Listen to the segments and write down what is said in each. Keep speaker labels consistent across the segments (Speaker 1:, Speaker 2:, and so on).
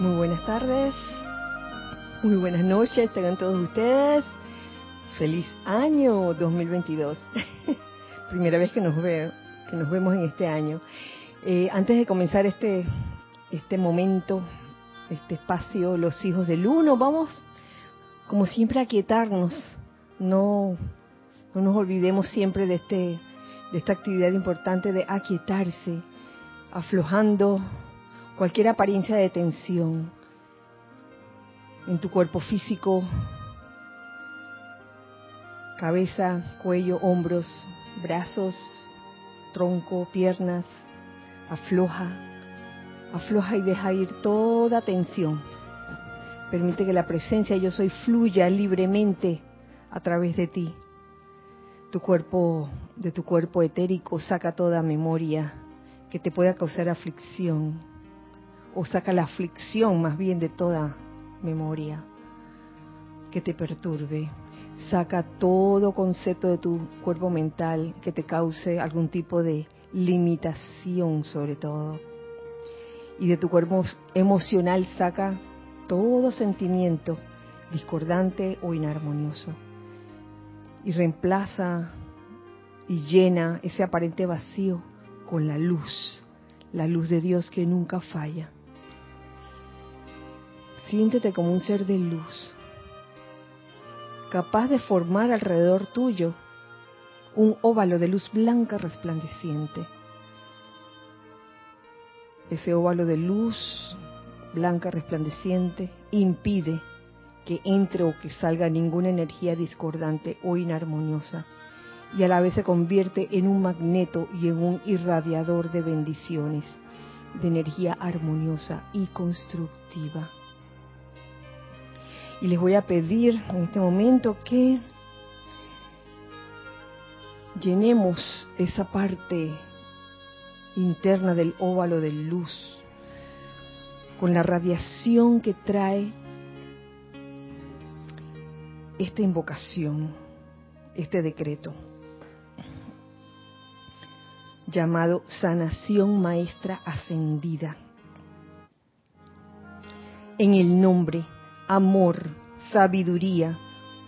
Speaker 1: Muy buenas tardes, muy buenas noches, tengan todos ustedes. Feliz año 2022. Primera vez que nos veo, que nos vemos en este año. Eh, antes de comenzar este este momento, este espacio, los hijos del uno, vamos, como siempre, a quietarnos. No, no nos olvidemos siempre de este de esta actividad importante de aquietarse, aflojando cualquier apariencia de tensión en tu cuerpo físico, cabeza, cuello, hombros, brazos, tronco, piernas, afloja, afloja y deja ir toda tensión. Permite que la presencia yo soy fluya libremente a través de ti. Tu cuerpo, de tu cuerpo etérico, saca toda memoria que te pueda causar aflicción, o saca la aflicción más bien de toda memoria que te perturbe. Saca todo concepto de tu cuerpo mental que te cause algún tipo de limitación sobre todo. Y de tu cuerpo emocional saca todo sentimiento discordante o inarmonioso. Y reemplaza y llena ese aparente vacío con la luz, la luz de Dios que nunca falla. Siéntete como un ser de luz, capaz de formar alrededor tuyo un óvalo de luz blanca resplandeciente. Ese óvalo de luz blanca resplandeciente impide que entre o que salga ninguna energía discordante o inarmoniosa y a la vez se convierte en un magneto y en un irradiador de bendiciones, de energía armoniosa y constructiva. Y les voy a pedir en este momento que llenemos esa parte interna del óvalo de luz con la radiación que trae esta invocación, este decreto, llamado sanación maestra ascendida. En el nombre amor, sabiduría,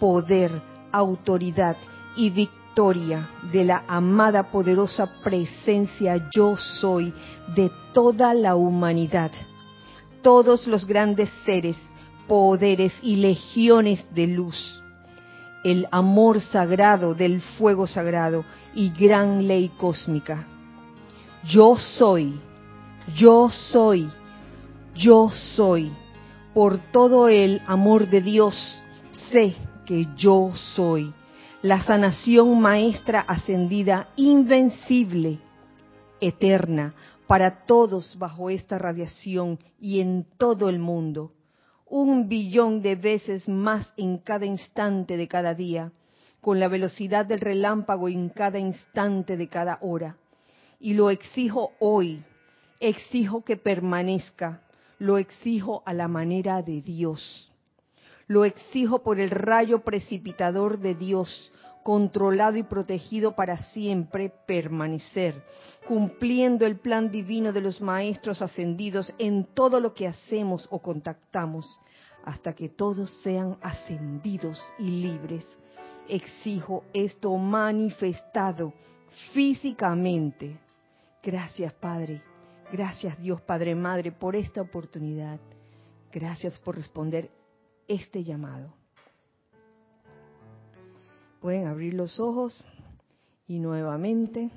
Speaker 1: poder, autoridad y victoria de la amada poderosa presencia yo soy de toda la humanidad. Todos los grandes seres, poderes y legiones de luz. El amor sagrado del fuego sagrado y gran ley cósmica. Yo soy, yo soy, yo soy por todo el amor de Dios, sé que yo soy la sanación maestra ascendida, invencible, eterna, para todos bajo esta radiación y en todo el mundo, un billón de veces más en cada instante de cada día, con la velocidad del relámpago en cada instante de cada hora. Y lo exijo hoy, exijo que permanezca, lo exijo a la manera de Dios. Lo exijo por el rayo precipitador de Dios, controlado y protegido para siempre permanecer, cumpliendo el plan divino de los maestros ascendidos en todo lo que hacemos o contactamos, hasta que todos sean ascendidos y libres. Exijo esto manifestado físicamente. Gracias, Padre Gracias Dios Padre Madre por esta oportunidad. Gracias por responder este llamado. Pueden abrir los ojos y nuevamente.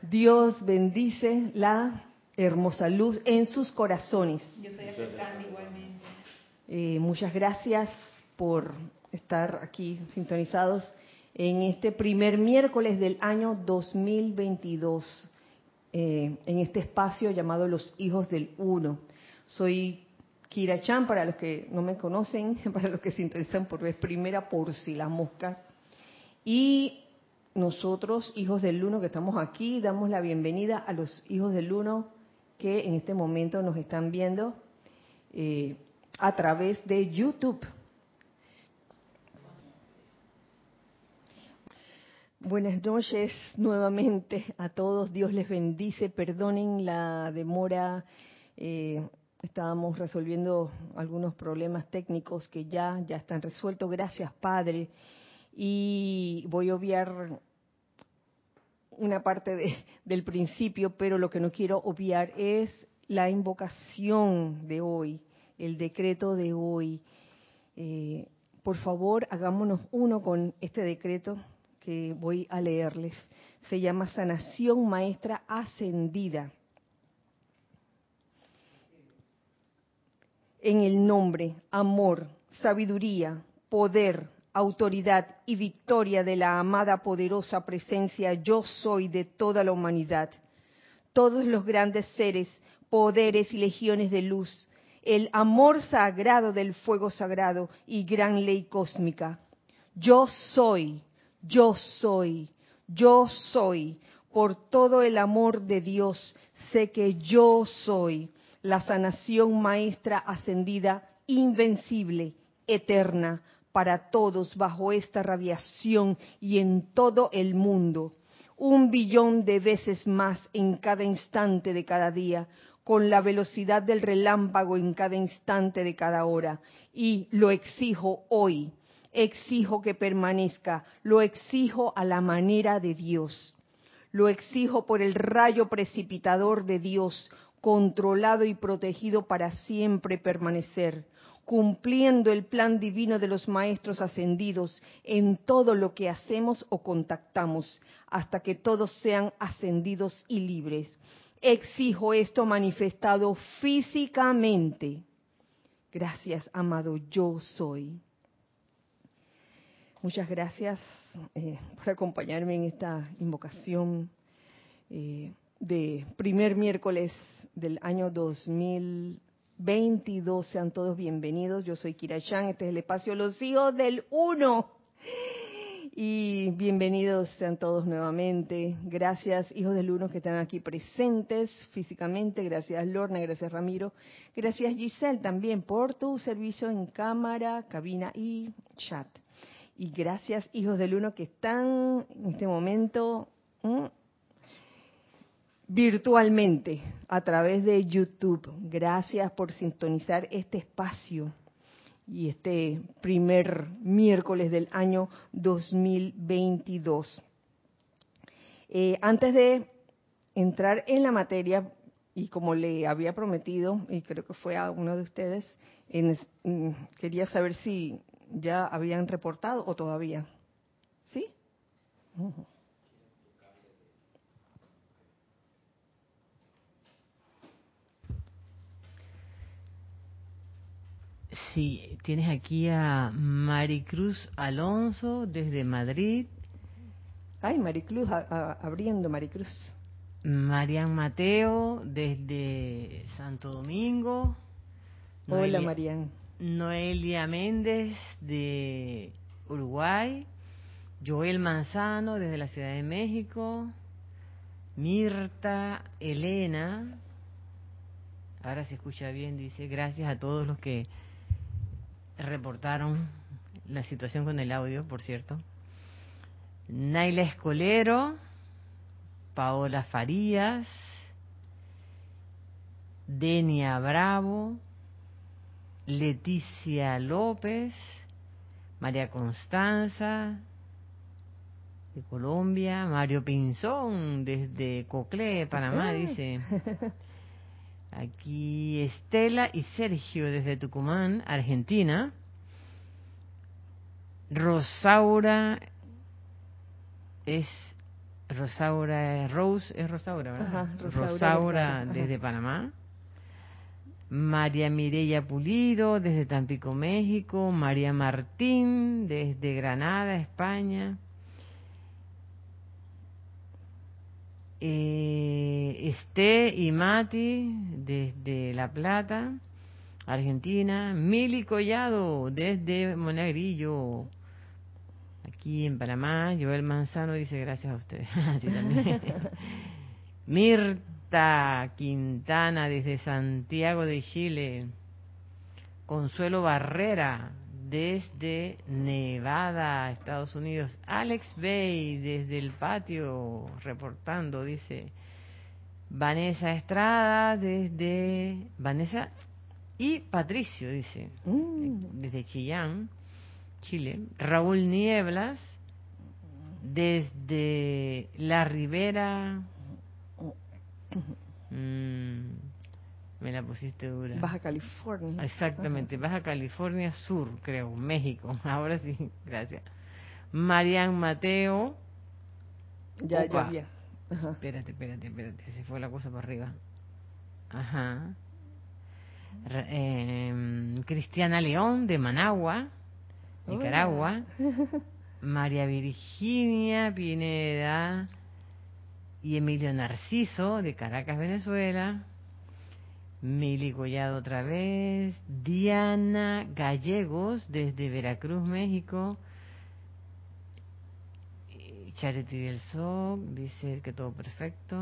Speaker 1: Dios bendice la hermosa luz en sus corazones. Yo soy igualmente. Eh, muchas gracias por estar aquí sintonizados en este primer miércoles del año 2022, eh, en este espacio llamado Los Hijos del Uno. Soy Kira Chan, para los que no me conocen, para los que sintonizan por vez primera, por si las moscas. Y nosotros, Hijos del Uno, que estamos aquí, damos la bienvenida a los Hijos del Uno que en este momento nos están viendo eh, a través de YouTube. Buenas noches nuevamente a todos. Dios les bendice. Perdonen la demora Eh, estábamos resolviendo algunos problemas técnicos que ya, ya están resueltos. Gracias, Padre. Y voy a obviar una parte de, del principio, pero lo que no quiero obviar es la invocación de hoy, el decreto de hoy. Eh, por favor, hagámonos uno con este decreto que voy a leerles. Se llama Sanación Maestra Ascendida. En el nombre, amor, sabiduría, poder, autoridad y victoria de la amada poderosa presencia yo soy de toda la humanidad. Todos los grandes seres, poderes y legiones de luz, el amor sagrado del fuego sagrado y gran ley cósmica. Yo soy, yo soy, yo soy, por todo el amor de Dios, sé que yo soy la sanación maestra ascendida, invencible, eterna, para todos bajo esta radiación y en todo el mundo, un billón de veces más en cada instante de cada día, con la velocidad del relámpago en cada instante de cada hora. Y lo exijo hoy, exijo que permanezca, lo exijo a la manera de Dios. Lo exijo por el rayo precipitador de Dios, controlado y protegido para siempre permanecer cumpliendo el plan divino de los maestros ascendidos en todo lo que hacemos o contactamos, hasta que todos sean ascendidos y libres. Exijo esto manifestado físicamente. Gracias, amado, yo soy. Muchas gracias eh, por acompañarme en esta invocación eh, de primer miércoles del año 2000. 22. Sean todos bienvenidos. Yo soy Kira Chan. Este es el espacio Los Hijos del Uno. Y bienvenidos sean todos nuevamente. Gracias, hijos del Uno, que están aquí presentes físicamente. Gracias, Lorna. Gracias, Ramiro. Gracias, Giselle, también por tu servicio en cámara, cabina y chat. Y gracias, hijos del Uno, que están en este momento virtualmente a través de YouTube. Gracias por sintonizar este espacio y este primer miércoles del año 2022. Eh, antes de entrar en la materia, y como le había prometido, y creo que fue a uno de ustedes, mm, quería saber si ya habían reportado o todavía. ¿Sí?
Speaker 2: Sí, tienes aquí a Maricruz Alonso desde Madrid.
Speaker 1: Ay, Maricruz, abriendo Maricruz.
Speaker 2: Marian Mateo desde Santo Domingo.
Speaker 1: Hola, Marian.
Speaker 2: Noelia Méndez de Uruguay. Joel Manzano desde la Ciudad de México. Mirta Elena. Ahora se escucha bien, dice, gracias a todos los que reportaron la situación con el audio, por cierto. Naila Escolero, Paola Farías, Denia Bravo, Leticia López, María Constanza de Colombia, Mario Pinzón desde Coclé, Panamá, dice. Aquí Estela y Sergio desde Tucumán, Argentina. Rosaura es Rosaura Rose, es Rosaura, ¿verdad? Rosaura, desde Panamá. María Mireya Pulido desde Tampico, México. María Martín desde Granada, España. eh, Esté y Mati desde La Plata, Argentina, Mili Collado desde Monagrillo, aquí en Panamá, Joel Manzano dice gracias a ustedes. Mirta Quintana desde Santiago de Chile, Consuelo Barrera desde Nevada, Estados Unidos. Alex Bay desde el patio reportando, dice Vanessa Estrada desde Vanessa y Patricio dice
Speaker 1: Mm.
Speaker 2: desde Chillán, Chile. Raúl Nieblas desde La Ribera. Mm, me la pusiste dura.
Speaker 1: Baja California.
Speaker 2: Exactamente, Baja California Sur, creo, México. Ahora sí, gracias. Marian Mateo.
Speaker 1: Ya,
Speaker 2: Opa.
Speaker 1: ya, ya. Ajá.
Speaker 2: Espérate, espérate, espérate, se fue la cosa para arriba. Ajá. Em, Cristiana León de Managua, Nicaragua. María Virginia Pineda y Emilio Narciso de Caracas, Venezuela. Mili Collado otra vez. Diana Gallegos desde Veracruz, México. Charity del SOC dice que todo perfecto.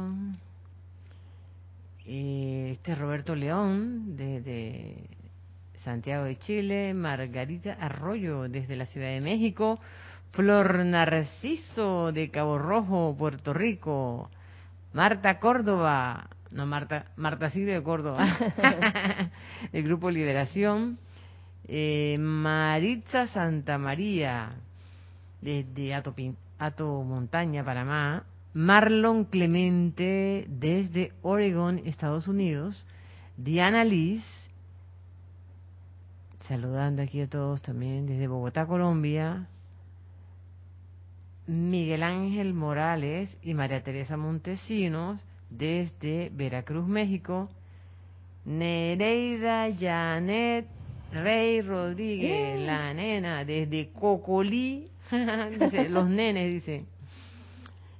Speaker 2: Este es Roberto León desde Santiago de Chile. Margarita Arroyo desde la Ciudad de México. Flor Narciso de Cabo Rojo, Puerto Rico. Marta Córdoba, no Marta, Marta Silvia de Córdoba, el Grupo Liberación. Eh, Maritza Santa María, desde Ato, Ato Montaña, Panamá. Marlon Clemente, desde Oregon, Estados Unidos. Diana Liz, saludando aquí a todos también, desde Bogotá, Colombia. Miguel Ángel Morales y María Teresa Montesinos desde Veracruz, México. Nereida Janet Rey Rodríguez, la nena, desde Cocolí, dice, los nenes, dice.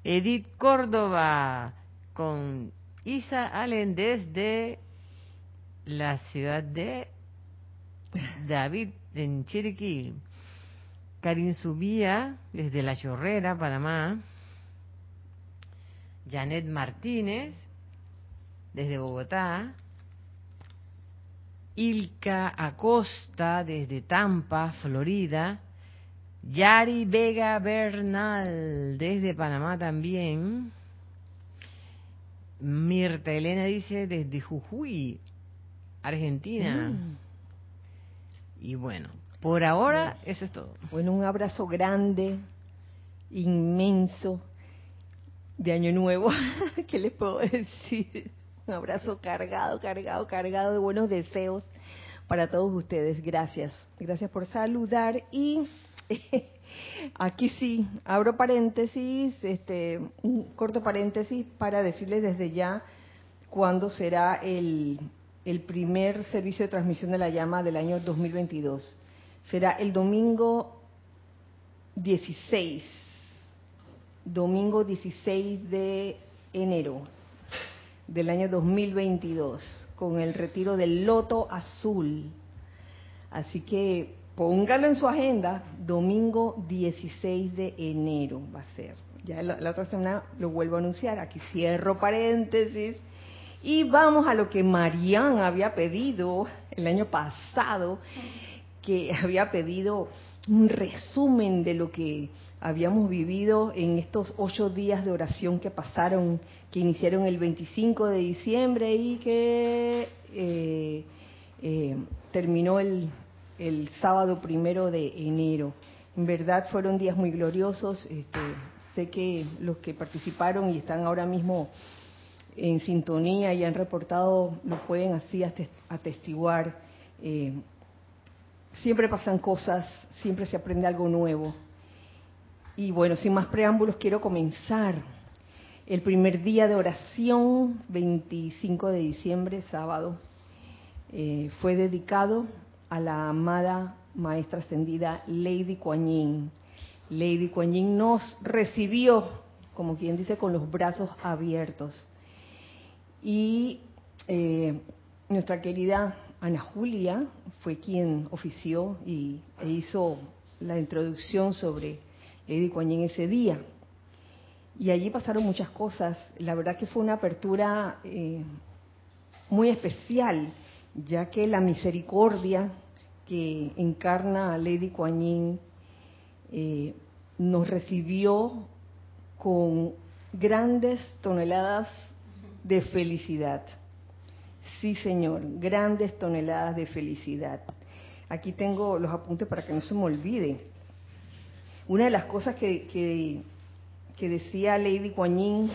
Speaker 2: Edith Córdoba con Isa Allen desde la ciudad de David en Chiriquí. Karin Subía, desde La Chorrera, Panamá. Janet Martínez, desde Bogotá. Ilka Acosta, desde Tampa, Florida. Yari Vega Bernal, desde Panamá también. Mirta Elena dice desde Jujuy, Argentina.
Speaker 1: Mm.
Speaker 2: Y bueno, por ahora eso es todo.
Speaker 1: Bueno, un abrazo grande, inmenso, de Año Nuevo. ¿Qué les puedo decir? Un abrazo cargado, cargado, cargado de buenos deseos para todos ustedes. Gracias. Gracias por saludar y aquí sí, abro paréntesis, este, un corto paréntesis para decirles desde ya cuándo será el, el primer servicio de transmisión de la llama del año 2022. Será el domingo 16, domingo 16 de enero del año 2022, con el retiro del loto azul. Así que póngalo en su agenda, domingo 16 de enero va a ser. Ya la, otra semana lo vuelvo a anunciar, aquí cierro paréntesis. Y vamos a lo que Marian había pedido el año pasado, que había pedido un resumen de lo que habíamos vivido en estos ocho días de oración que pasaron, que iniciaron el 25 de diciembre y que eh, eh, terminó el, el sábado primero de enero. En verdad fueron días muy gloriosos. Este, sé que los que participaron y están ahora mismo en sintonía y han reportado lo pueden así ates- atestiguar. Eh, siempre pasan cosas, siempre se aprende algo nuevo. Y bueno, sin más preámbulos, quiero comenzar. El primer día de oración, 25 de diciembre, sábado, eh, fue dedicado a la amada maestra ascendida Lady Kuan Yin. Lady Kuan Yin nos recibió, como quien dice, con los brazos abiertos. Y eh, nuestra querida Ana Julia fue quien ofició y, e hizo la introducción sobre Lady Kuan ese día. Y allí pasaron muchas cosas. La verdad que fue una apertura eh, muy especial, ya que la misericordia que encarna a Lady Kuan eh, nos recibió con grandes toneladas de felicidad. Sí, Señor, grandes toneladas de felicidad. Aquí tengo los apuntes para que no se me olvide. Una de las cosas que, que, decía Lady Kuan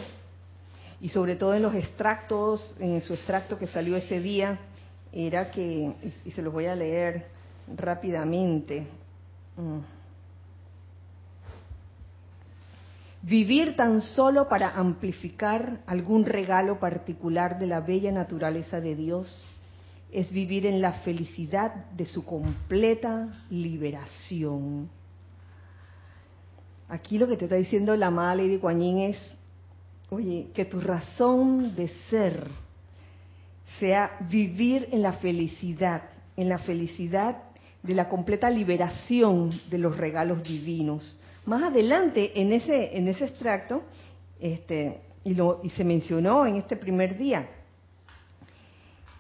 Speaker 1: y sobre todo en los extractos, en su extracto que salió ese día, era que, y se los voy a leer rápidamente, mm. Vivir tan solo para amplificar algún regalo particular de la bella naturaleza de Dios es vivir en la felicidad de su completa liberación. Aquí lo que te está diciendo la amada Lady Kuan es, oye, que tu razón de ser sea vivir en la felicidad, en la felicidad de la completa liberación de los regalos divinos más adelante, en ese, en ese extracto, este, y, lo, y se mencionó en este primer día,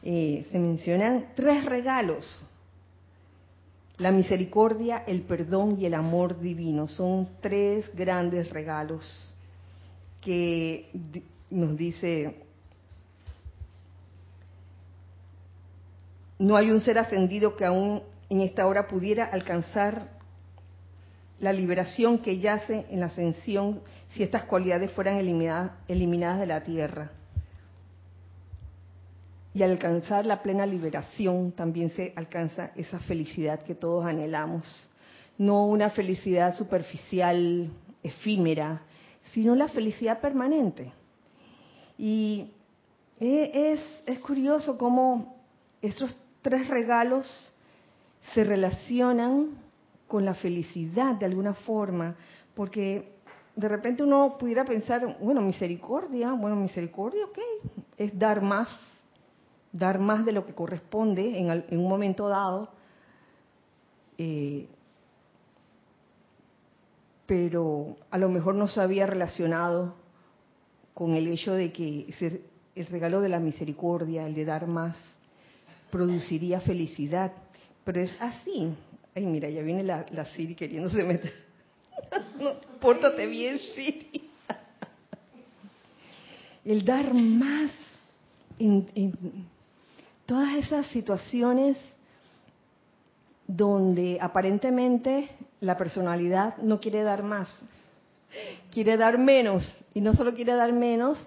Speaker 1: eh, se mencionan tres regalos. La misericordia, el perdón y el amor divino. Son tres grandes regalos que nos dice, no hay un ser ascendido que aún en esta hora pudiera alcanzar la liberación que yace en la ascensión si estas cualidades fueran eliminadas, de la tierra. Y al alcanzar la plena liberación también se alcanza esa felicidad que todos anhelamos. No una felicidad superficial, efímera, sino la felicidad permanente. Y es, es curioso cómo estos tres regalos se relacionan con la felicidad de alguna forma, porque de repente uno pudiera pensar, bueno, misericordia, bueno, misericordia, ok, es dar más, dar más de lo que corresponde en, un momento dado, eh, pero a lo mejor no se había relacionado con el hecho de que el regalo de la misericordia, el de dar más, produciría felicidad. Pero es así, Ay, mira, ya viene la, Siri queriéndose meter. no, pórtate bien, Siri. El dar más en, en todas esas situaciones donde aparentemente la personalidad no quiere dar más, quiere dar menos, y no solo quiere dar menos,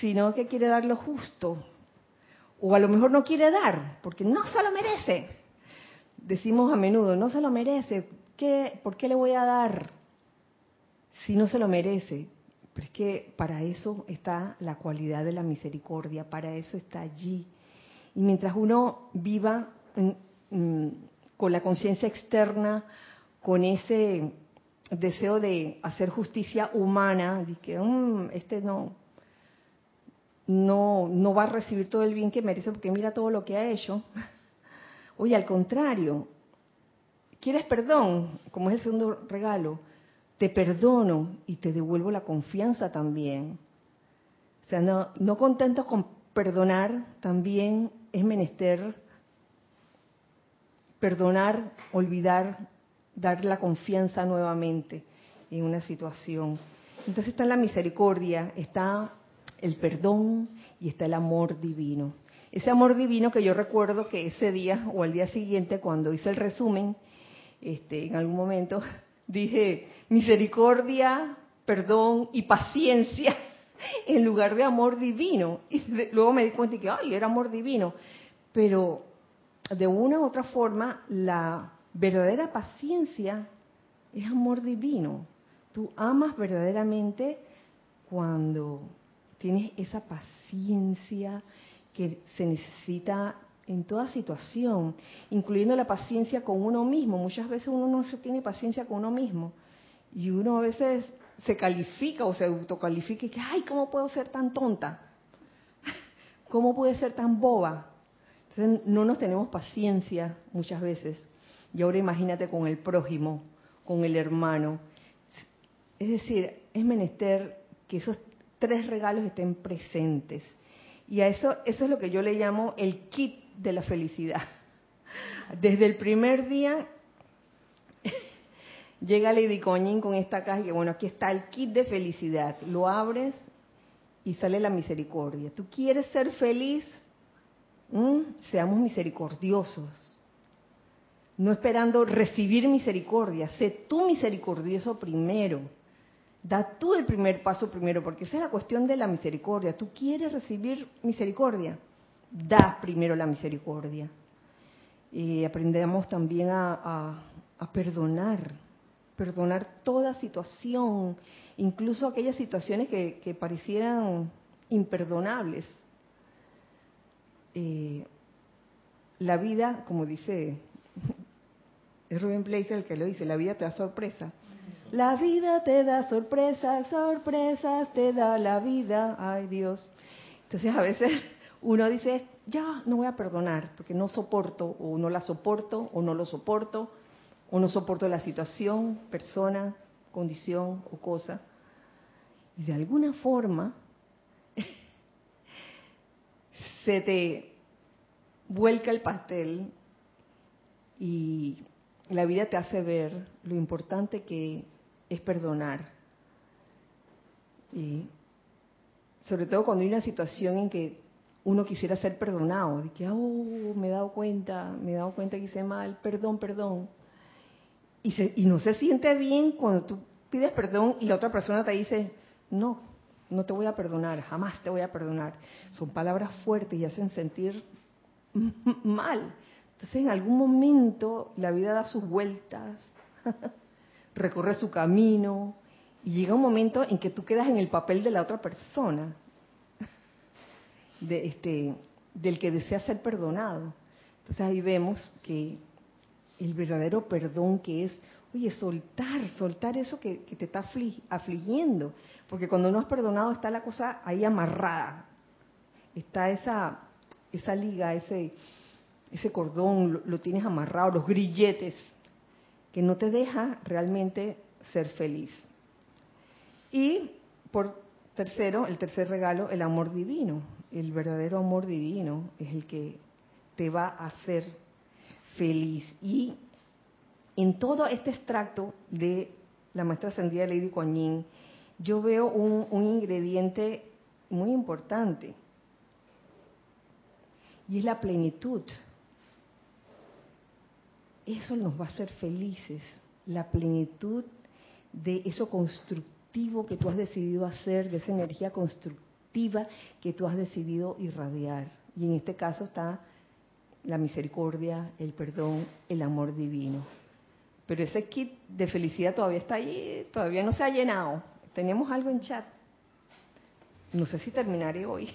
Speaker 1: sino que quiere dar lo justo, o a lo mejor no quiere dar, porque no se lo merece decimos a menudo, no se lo merece, ¿qué, ¿por qué le voy a dar si no se lo merece? Pero es que para eso está la cualidad de la misericordia, para eso está allí. Y mientras uno viva mm, con la conciencia externa, con ese deseo de hacer justicia humana, de que mm, este no, no, no va a recibir todo el bien que merece porque mira todo lo que ha hecho, Oye, al contrario, ¿quieres perdón? Como es el segundo regalo, te perdono y te devuelvo la confianza también. O sea, no, no contentos con perdonar, también es menester perdonar, olvidar, dar la confianza nuevamente en una situación. Entonces está la misericordia, está el perdón y está el amor divino. Ese amor divino que yo recuerdo que ese día o al día siguiente, cuando hice el resumen, este, en algún momento dije misericordia, perdón y paciencia en lugar de amor divino. Y luego me di cuenta que, ay, era amor divino. Pero de una u otra forma, la verdadera paciencia es amor divino. Tú amas verdaderamente cuando tienes esa paciencia, que se necesita en toda situación, incluyendo la paciencia con uno mismo. Muchas veces uno no se tiene paciencia con uno mismo y uno a veces se califica o se autocalifica y que, ay, ¿cómo puedo ser tan tonta? ¿Cómo puede ser tan boba? Entonces no nos tenemos paciencia muchas veces. Y ahora imagínate con el prójimo, con el hermano. Es decir, es menester que esos tres regalos estén presentes y a eso, eso es lo que yo le llamo el kit de la felicidad. Desde el primer día llega Lady Coñín con esta caja bueno, aquí está el kit de felicidad. Lo abres y sale la misericordia. ¿Tú quieres ser feliz? ¿Mm? Seamos misericordiosos. No esperando recibir misericordia. Sé tú misericordioso primero. Da tú el primer paso primero, porque esa es la cuestión de la misericordia. ¿Tú quieres recibir misericordia? Da primero la misericordia. Y aprendemos también a, perdonar, perdonar toda situación, incluso aquellas situaciones que, parecieran imperdonables. Eh, la vida, como dice, es Rubén Blazer el que lo dice, la vida te da sorpresa. La vida te da sorpresas, sorpresas te da la vida, ay Dios. Entonces a veces uno dice, ya no voy a perdonar porque no soporto o no la soporto o no lo soporto o no soporto la situación, persona, condición o cosa. Y de alguna forma se te vuelca el pastel y la vida te hace ver lo importante que es perdonar. Y sobre todo cuando hay una situación en que uno quisiera ser perdonado, de que, oh, me he dado cuenta, me he dado cuenta que hice mal, perdón, perdón y, no se siente bien cuando tú pides perdón y la otra persona te dice, no, no te voy a perdonar, jamás te voy a perdonar. Son palabras fuertes y hacen sentir mal. Entonces en algún momento la vida da sus vueltas, recorre su camino y llega un momento en que tú quedas en el papel de la otra persona, de este, del que desea ser perdonado. Entonces ahí vemos que el verdadero perdón que es, oye, soltar, soltar eso que, te está afligiendo. Porque cuando no has perdonado está la cosa ahí amarrada. Está esa, esa liga, ese, ese cordón, lo, lo tienes amarrado, los grilletes, que no te deja realmente ser feliz. Y por tercero, el tercer regalo, el amor divino. El verdadero amor divino es el que te va a hacer feliz. Y en todo este extracto de la maestra ascendida Lady Kuan Yin, yo veo un, un ingrediente muy importante. Y es la plenitud. Eso nos va a hacer felices. La plenitud de eso constructivo que tú has decidido hacer, de esa energía constructiva que tú has decidido irradiar. Y en este caso está la misericordia, el perdón, el amor divino. Pero ese kit de felicidad todavía está ahí, todavía no se ha llenado. Tenemos algo en chat. No sé si terminaré hoy.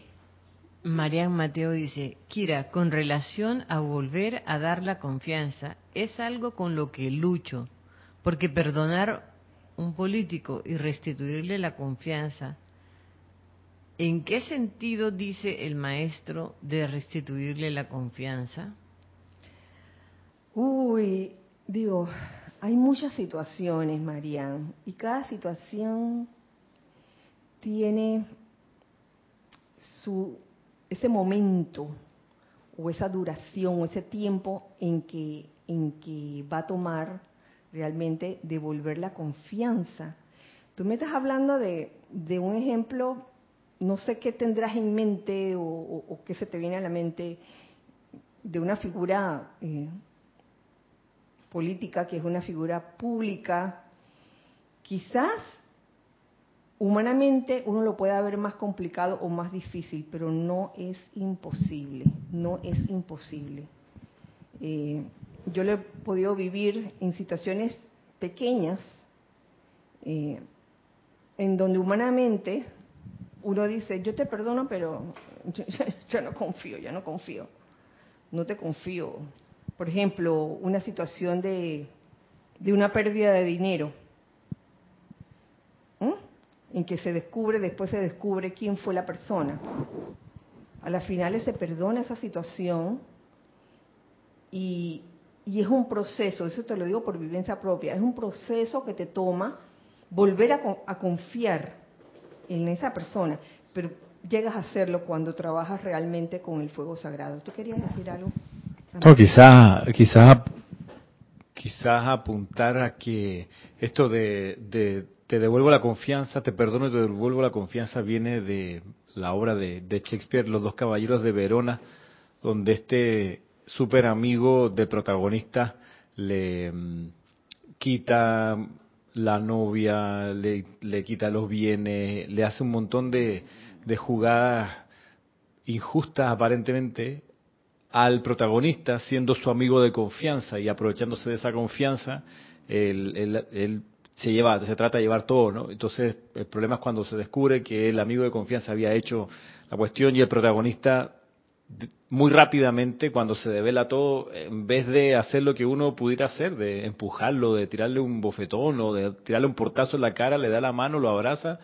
Speaker 2: Marian Mateo dice, Kira, con relación a volver a dar la confianza, es algo con lo que lucho, porque perdonar un político y restituirle la confianza ¿En qué sentido dice el maestro de restituirle la confianza?
Speaker 1: Uy, digo, hay muchas situaciones, Marian, y cada situación tiene su ese momento o esa duración o ese tiempo en que en que va a tomar realmente devolver la confianza. Tú me estás hablando de, de un ejemplo no sé qué tendrás en mente o, qué se te viene a la mente de una figura eh, política que es una figura pública, quizás humanamente uno lo pueda ver más complicado o más difícil, pero no es imposible, no es imposible. Eh, yo lo he podido vivir en situaciones pequeñas, eh, en donde humanamente uno dice, yo te perdono, pero yo, no confío, yo no confío. No te confío. Por ejemplo, una situación de, de una pérdida de dinero, en que se descubre, después se descubre quién fue la persona. A las finales se perdona esa situación y, y es un proceso, eso te lo digo por vivencia propia, es un proceso que te toma volver a, a confiar en esa persona, pero llegas a hacerlo cuando trabajas realmente con el fuego sagrado. ¿Tú querías decir algo?
Speaker 3: No, quizás, quizás, quizás apuntar a que esto de, te devuelvo la confianza, te perdono y te devuelvo la confianza viene de la obra de, Shakespeare, Los dos caballeros de Verona, donde este súper amigo de protagonista le mm, quita la novia, le, quita los bienes, le hace un montón de, de jugadas injustas aparentemente al protagonista siendo su amigo de confianza y aprovechándose de esa confianza, él, se lleva, se trata de llevar todo, ¿no? Entonces el problema es cuando se descubre que el amigo de confianza había hecho la cuestión y el protagonista muy rápidamente cuando se devela todo, en vez de hacer lo que uno pudiera hacer, de empujarlo, de tirarle un bofetón o de tirarle un portazo en la cara, le da la mano, lo abraza,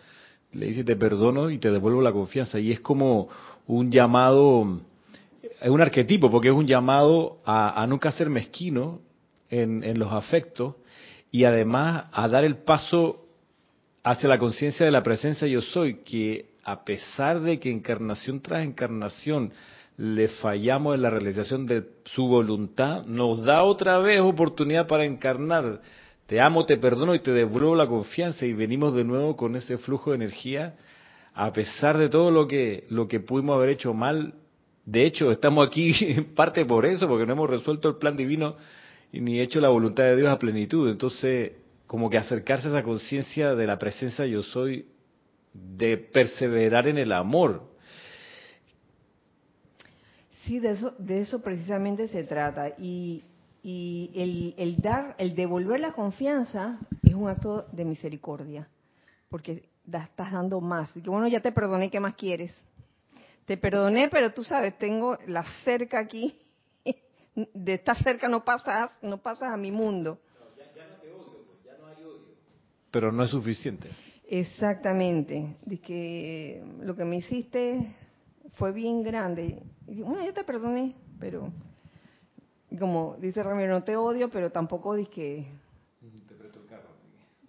Speaker 3: le dice te perdono y te devuelvo la confianza. Y es como un llamado, es un arquetipo, porque es un llamado a, nunca ser mezquino en, los afectos y además a dar el paso hacia la conciencia de la presencia yo soy, que a pesar de que encarnación tras encarnación le fallamos en la realización de su voluntad, nos da otra vez oportunidad para encarnar. Te amo, te perdono y te devuelvo la confianza y venimos de nuevo con ese flujo de energía a pesar de todo lo que, lo que pudimos haber hecho mal, de hecho estamos aquí en parte por eso, porque no hemos resuelto el plan divino ni hecho la voluntad de Dios a plenitud. Entonces, como que acercarse a esa conciencia de la presencia yo soy, de perseverar en el amor.
Speaker 1: Sí, de eso, de eso precisamente se trata. Y, y el, el dar, el devolver la confianza es un acto de misericordia. Porque estás dando más. Y que bueno, ya te perdoné, ¿qué más quieres? Te perdoné, pero tú sabes, tengo la cerca aquí. De esta cerca no pasas, no pasas a mi mundo.
Speaker 3: ya, no te odio, pues, ya no hay odio. Pero no es suficiente.
Speaker 1: Exactamente. De que lo que me hiciste fue bien grande. Y bueno, ya te perdoné, pero como dice Ramiro, no te odio, pero tampoco dije que te,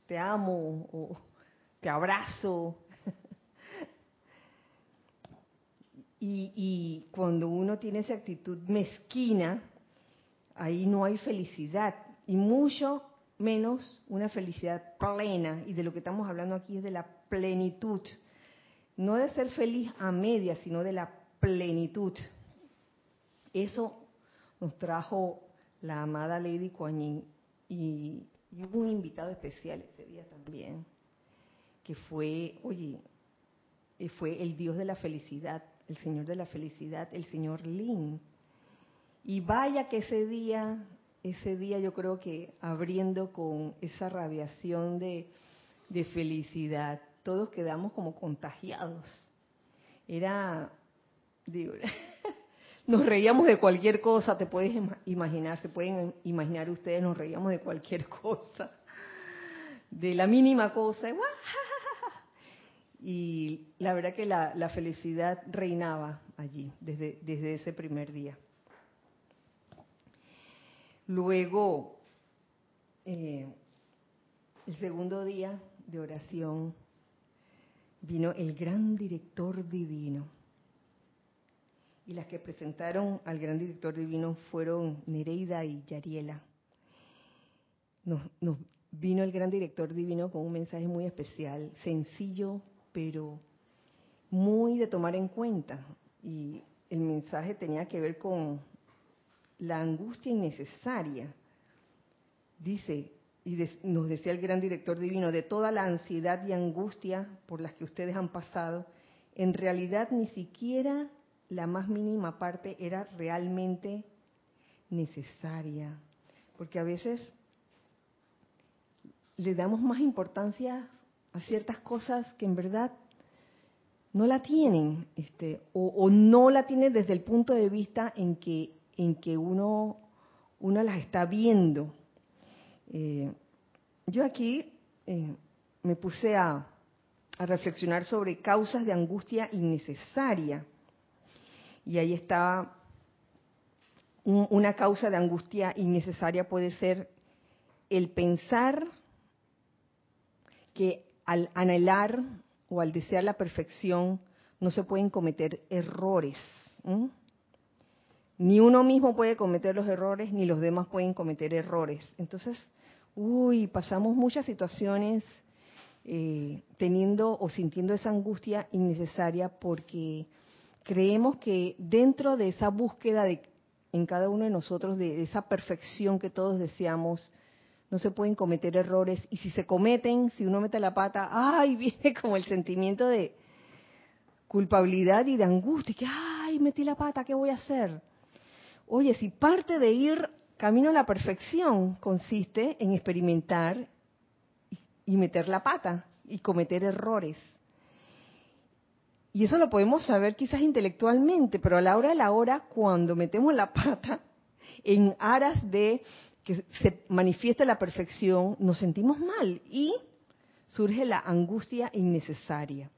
Speaker 1: te amo o te abrazo. y, cuando uno tiene esa actitud mezquina, ahí no hay felicidad. Y mucho menos una felicidad plena. Y de lo que estamos hablando aquí es de la plenitud. No de ser feliz a media, sino de la plenitud. Eso nos trajo la amada Lady Kuan y, y hubo un invitado especial ese día también que fue, oye, eh, fue el Dios de la felicidad, el Señor de la felicidad, el Señor Lin. Y vaya que ese día, ese día yo creo que abriendo con esa radiación de, felicidad, todos quedamos como contagiados. Era, digo, nos reíamos de cualquier cosa, te puedes imaginar, se pueden imaginar ustedes, nos reíamos de cualquier cosa, de la mínima cosa, y la verdad que la, felicidad reinaba allí desde ese primer día. Luego, eh, el segundo día de oración, vino el gran director divino. Y las que presentaron al gran director divino fueron Nereida y Yariela. nos vino el gran director divino con un mensaje muy especial, sencillo, pero muy de tomar en cuenta. Y el mensaje tenía que ver con la angustia innecesaria. Dice, y nos decía el gran director divino, de toda la ansiedad y angustia por las que ustedes han pasado, en realidad ni siquiera la más mínima parte era realmente necesaria. Porque a veces le damos más importancia a ciertas cosas que en verdad no la tienen, este, o, no la tienen desde el punto de vista en que, en que uno, uno las está viendo. Eh, yo aquí eh, me puse a, a reflexionar sobre causas de angustia innecesaria. Y ahí está, una causa de angustia innecesaria puede ser el pensar que al anhelar o al desear la perfección no se pueden cometer errores. Ni uno mismo puede cometer los errores, ni los demás pueden cometer errores. Entonces, uy, pasamos muchas situaciones eh, teniendo o sintiendo esa angustia innecesaria porque creemos que dentro de esa búsqueda de, en cada uno de nosotros de esa perfección que todos deseamos, no se pueden cometer errores y si se cometen, si uno mete la pata, ay, viene como el sentimiento de culpabilidad y de angustia, que ay, metí la pata, ¿qué voy a hacer? Oye, si parte de ir camino a la perfección consiste en experimentar y meter la pata y cometer errores. Y eso lo podemos saber quizás intelectualmente, pero a la hora de la hora, cuando metemos la pata en aras de que se manifieste la perfección, nos sentimos mal y surge la angustia innecesaria.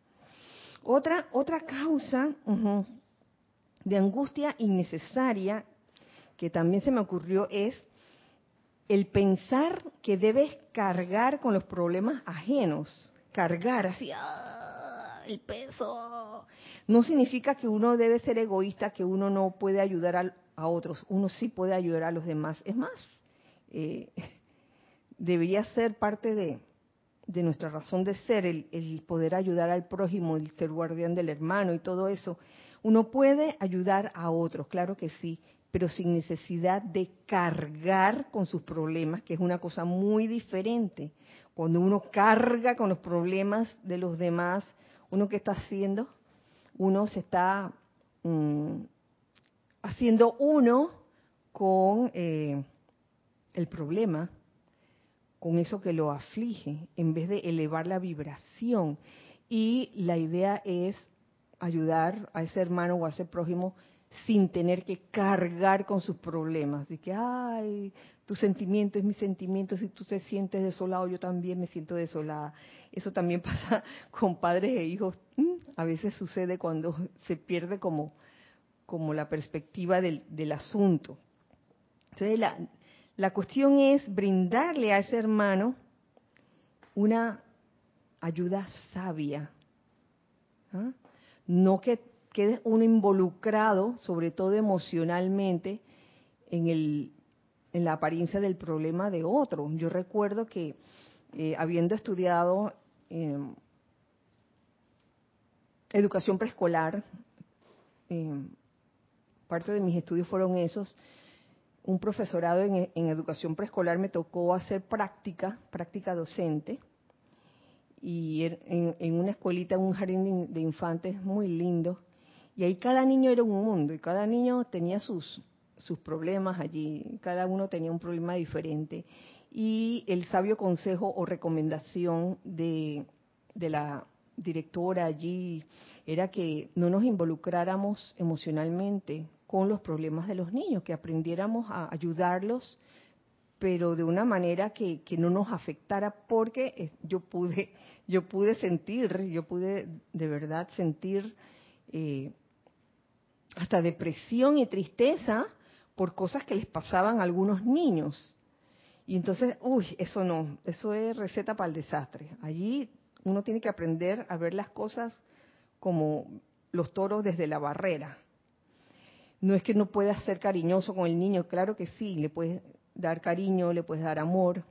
Speaker 1: Otra, otra causa de angustia innecesaria que también se me ocurrió es el pensar que debes cargar con los problemas ajenos, cargar así, ¡ah! el peso. No significa que uno debe ser egoísta, que uno no puede ayudar a, a otros, uno sí puede ayudar a los demás. Es más, eh, debería ser parte de, de, nuestra razón de ser, el, el poder ayudar al prójimo, el ser guardián del hermano y todo eso. Uno puede ayudar a otros, claro que sí, pero sin necesidad de cargar con sus problemas, que es una cosa muy diferente. Cuando uno carga con los problemas de los demás, uno que está haciendo, uno se está mm, haciendo uno con eh, el problema, con eso que lo aflige, en vez de elevar la vibración. Y la idea es ayudar a ese hermano o a ese prójimo sin tener que cargar con sus problemas. De que, ay, tu sentimiento es mi sentimiento, si tú te sientes desolado, yo también me siento desolada. Eso también pasa con padres e hijos. Mm, a veces sucede cuando se pierde como, como la perspectiva del, del asunto. Entonces, la, la cuestión es brindarle a ese hermano una ayuda sabia. ¿ah? No que quede uno involucrado, sobre todo emocionalmente, en, el, en la apariencia del problema de otro. Yo recuerdo que eh, habiendo estudiado eh, educación preescolar, eh, parte de mis estudios fueron esos, un profesorado en, en, educación preescolar me tocó hacer práctica, práctica docente, y er, en, en una escuelita, en un jardín de infantes muy lindo, y ahí cada niño era un mundo y cada niño tenía sus, sus problemas allí, cada uno tenía un problema diferente. Y el sabio consejo o recomendación de, de la directora allí era que no nos involucráramos emocionalmente con los problemas de los niños, que aprendiéramos a ayudarlos, pero de una manera que, que no nos afectara, porque eh, yo pude, yo pude sentir, yo pude de verdad sentir eh, hasta depresión y tristeza por cosas que les pasaban a algunos niños. Y entonces, uy, eso no, eso es receta para el desastre. Allí uno tiene que aprender a ver las cosas como los toros desde la barrera. No es que no puedas ser cariñoso con el niño, claro que sí, le puedes dar cariño, le puedes dar amor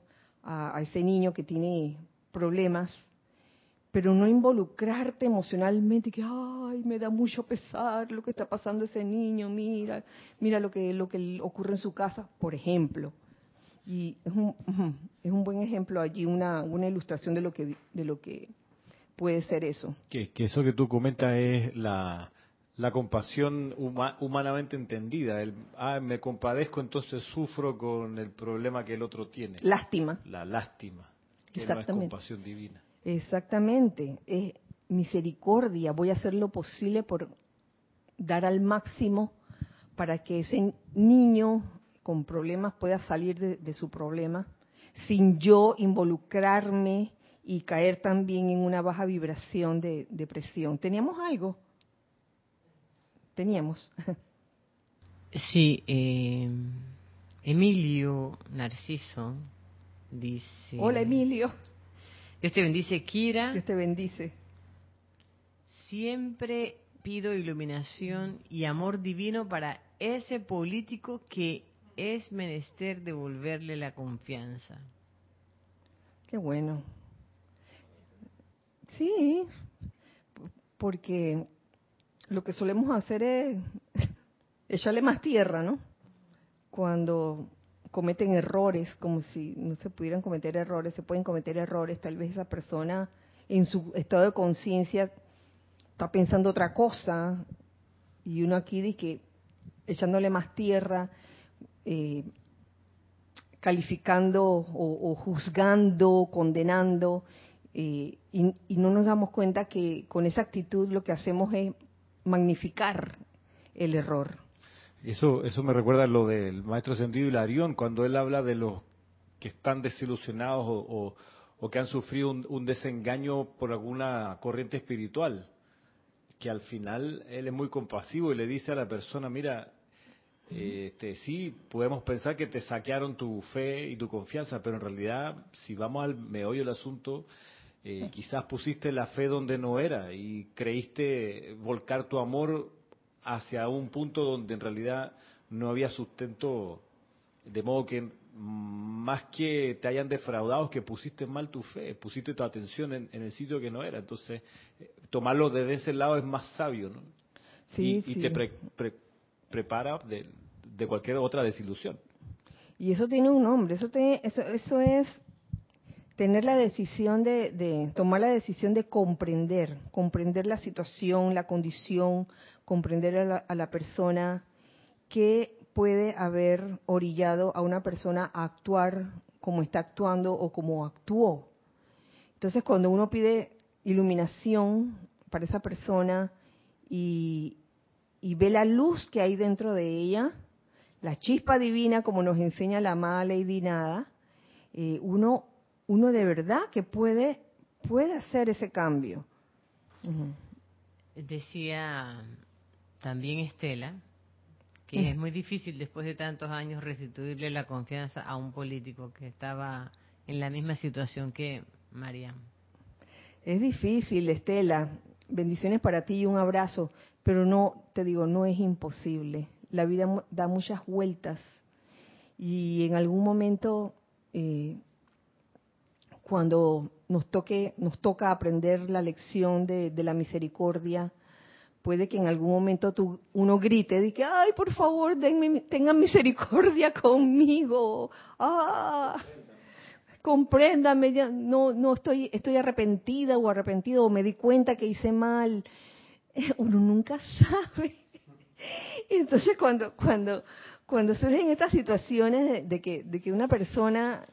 Speaker 1: a, a ese niño que tiene problemas, pero no involucrarte emocionalmente que ay me da mucho pesar lo que está pasando ese niño mira mira lo que lo que ocurre en su casa por ejemplo. Y es un, es un buen ejemplo allí una una ilustración de lo que de lo que puede ser eso.
Speaker 3: Que, que eso que tú comentas es la la compasión huma, humanamente entendida. El ah me compadezco entonces sufro con el problema que el otro tiene
Speaker 1: lástima.
Speaker 3: La lástima que no es compasión divina
Speaker 1: Exactamente, es misericordia. Voy a hacer lo posible por dar al máximo para que ese niño con problemas pueda salir de, de, su problema sin yo involucrarme y caer también en una baja vibración de depresión. ¿Teníamos algo? Teníamos.
Speaker 2: Sí, eh, Emilio Narciso dice...
Speaker 1: Hola Emilio.
Speaker 2: Dios te bendice, Kira.
Speaker 1: Dios te bendice.
Speaker 2: Siempre pido iluminación y amor divino para ese político que es menester devolverle la confianza.
Speaker 1: Qué bueno. Sí, porque lo que solemos hacer es echarle más tierra, ¿no? Cuando cometen errores, como si no se pudieran cometer errores, se pueden cometer errores, tal vez esa persona en su estado de conciencia está pensando otra cosa y uno aquí dice que echándole más tierra, eh, calificando o, juzgando, condenando, eh, y, y, no nos damos cuenta que con esa actitud lo que hacemos es magnificar el error.
Speaker 3: Eso, eso me recuerda a lo del maestro Sentido Hilarión, cuando él habla de los que están desilusionados o, o, que han sufrido un, desengaño por alguna corriente espiritual, que al final él es muy compasivo y le dice a la persona, mira, este, sí, podemos pensar que te saquearon tu fe y tu confianza, pero en realidad, si vamos al meollo del asunto, eh, quizás pusiste la fe donde no era y creíste volcar tu amor hacia un punto donde en realidad no había sustento, de modo que más que te hayan defraudado, que pusiste mal tu fe, pusiste tu atención en, el sitio que no era. Entonces, eh, tomarlo desde ese lado es más sabio, ¿no?
Speaker 1: Sí,
Speaker 3: y, te prepara de, de, cualquier otra desilusión.
Speaker 1: Y eso tiene un nombre, eso, eso, eso es tener la decisión de, de, tomar la decisión de comprender, comprender la situación, la condición, comprender a la, persona que puede haber orillado a una persona a actuar como está actuando o como actuó. Entonces, cuando uno pide iluminación para esa persona y, ve la luz que hay dentro de ella, la chispa divina, como nos enseña la amada Lady Nada, eh, uno, uno de verdad que puede, puede hacer ese cambio.
Speaker 2: Decía también Estela, que es muy difícil después de tantos años restituirle la confianza a un político que estaba en la misma situación que María.
Speaker 1: Es difícil, Estela. Bendiciones para ti y un abrazo, pero no, te digo, no es imposible. La vida da muchas vueltas y en algún momento, eh, cuando nos toque, nos toca aprender la lección de la misericordia, puede que en algún momento tú, uno grite, de que, ay, por favor, denme, tengan misericordia conmigo. Ah, compréndame, no, no estoy, estoy arrepentida o arrepentido o me di cuenta que hice mal. Uno nunca sabe. Entonces cuando, cuando, cuando surgen estas situaciones de, que, de que una persona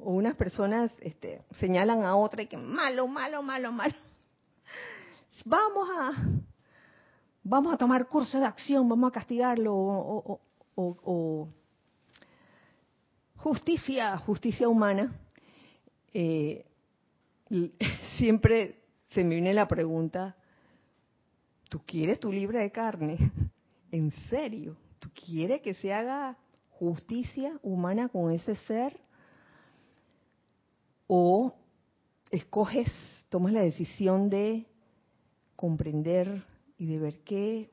Speaker 1: o unas personas este, señalan a otra y que malo, malo, malo, malo, vamos a, vamos a tomar curso de acción, vamos a castigarlo, o, justicia, justicia humana, eh, siempre se me viene la pregunta, ¿tú quieres tu libre de carne? ¿En serio? ¿Tú quieres que se haga justicia humana con ese ser? ¿O escoges, tomas la decisión de comprender y de ver qué,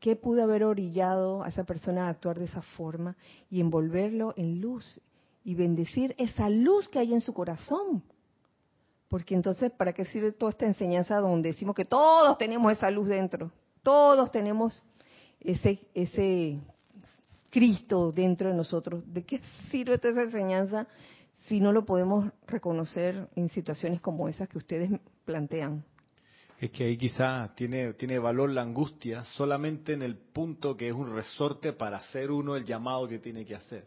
Speaker 1: qué pudo haber orillado a esa persona a actuar de esa forma y envolverlo en luz y bendecir esa luz que hay en su corazón. Porque entonces, ¿para qué sirve toda esta enseñanza donde decimos que todos tenemos esa luz dentro? Todos tenemos ese, ese Cristo dentro de nosotros. ¿De qué sirve toda esa enseñanza si no lo podemos reconocer en situaciones como esas que ustedes plantean?
Speaker 3: Es que ahí quizá tiene, tiene valor la angustia solamente en el punto que es un resorte para hacer uno el llamado que tiene que hacer.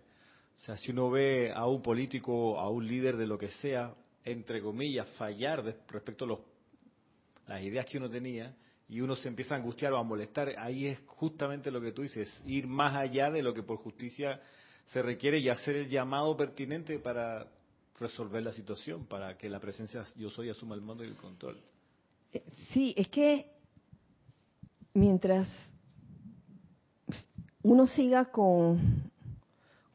Speaker 3: O sea, si uno ve a un político, a un líder de lo que sea, entre comillas, fallar respecto a los, las ideas que uno tenía, y uno se empieza a angustiar o a molestar, ahí es justamente lo que tú dices, ir más allá de lo que por justicia se requiere y hacer el llamado pertinente para resolver la situación, para que la presencia yo soy asuma el mando y el control.
Speaker 1: Sí, es que mientras uno siga con,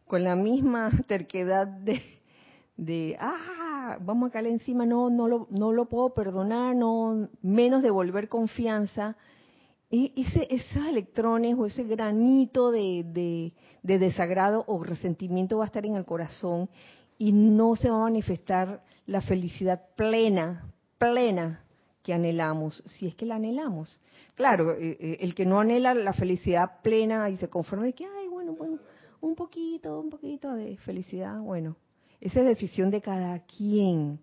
Speaker 1: con la misma terquedad de, ah, vamos a caer encima, no, no lo, no lo puedo perdonar, no, menos devolver confianza, y ese, esos electrones o ese granito de, de desagrado o resentimiento va a estar en el corazón y no se va a manifestar la felicidad plena plena que anhelamos, si es que la anhelamos. Claro, eh, eh, el que no anhela la felicidad plena y se conforma de que, ay, bueno, bueno, un poquito, un poquito de felicidad, bueno, esa es decisión de cada quien.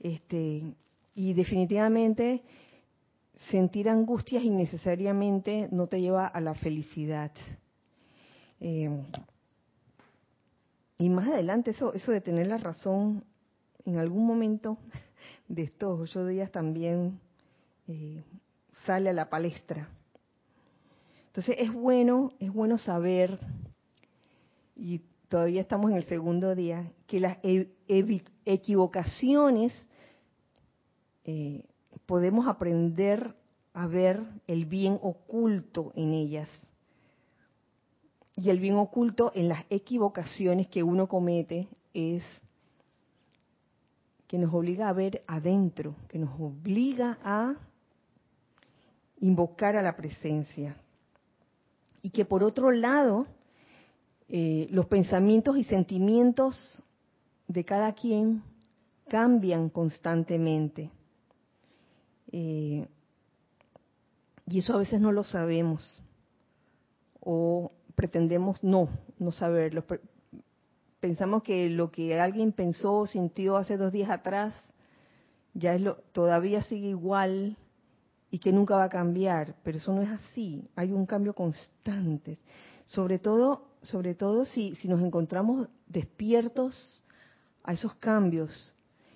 Speaker 1: Este, y definitivamente sentir angustias innecesariamente no te lleva a la felicidad. Eh, y más adelante, eso, eso de tener la razón, en algún momento de estos ocho días también eh, sale a la palestra. Entonces es bueno, es bueno saber, y todavía estamos en el segundo día, que las e, equivocaciones eh, podemos aprender a ver el bien oculto en ellas. Y el bien oculto en las equivocaciones que uno comete es que nos obliga a ver adentro, que nos obliga a invocar a la presencia. Y que por otro lado, eh, los pensamientos y sentimientos de cada quien cambian constantemente. Eh, y eso a veces no lo sabemos o pretendemos no, no saberlo. Pensamos que lo que alguien pensó o sintió hace dos días atrás ya es lo, todavía sigue igual y que nunca va a cambiar, pero eso no es así. Hay un cambio constante, sobre todo, sobre todo si, si nos encontramos despiertos a esos cambios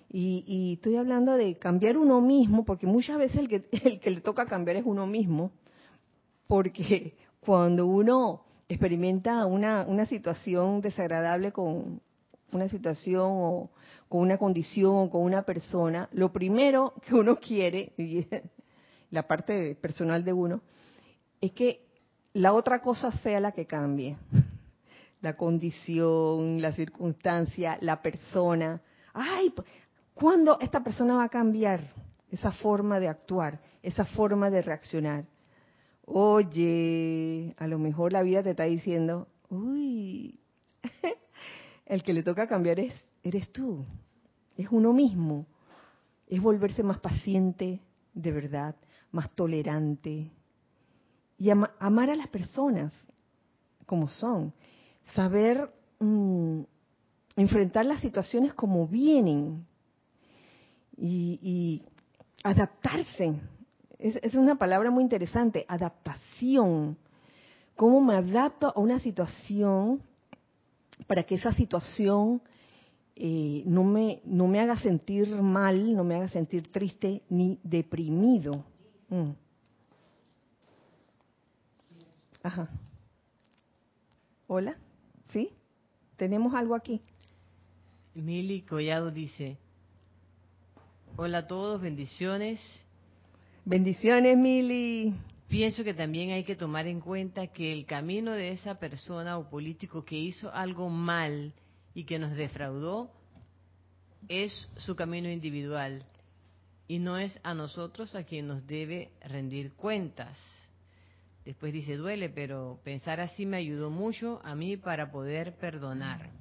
Speaker 1: y, estoy hablando de cambiar uno mismo, porque muchas veces el que, el que le toca cambiar es uno mismo, porque cuando uno experimenta una, una situación desagradable con una situación o con una condición o con una persona, lo primero que uno quiere, la parte personal de uno, es que la otra cosa sea la que cambie. La condición, la circunstancia, la persona. Ay, ¿Cuándo esta persona va a cambiar esa forma de actuar, esa forma de reaccionar? Oye, a lo mejor la vida te está diciendo, uy, el que le toca cambiar es, eres tú, es uno mismo, es volverse más paciente de verdad, más tolerante y amar a las personas como son, saber mm, enfrentar las situaciones como vienen, y, adaptarse. Es, es, una palabra muy interesante, adaptación. ¿Cómo me adapto a una situación para que esa situación eh, no, me, no me haga sentir mal, no me haga sentir triste ni deprimido? Mm. Ajá. Hola, ¿sí? ¿Tenemos algo aquí?
Speaker 2: Mili Collado dice, Hola a todos, bendiciones.
Speaker 1: Bendiciones, Mili.
Speaker 2: Pienso que también hay que tomar en cuenta que el camino de esa persona o político que hizo algo mal y que nos defraudó es su camino individual y no es a nosotros a quien nos debe rendir cuentas. Después dice, duele, pero pensar así me ayudó mucho a mí para poder perdonar.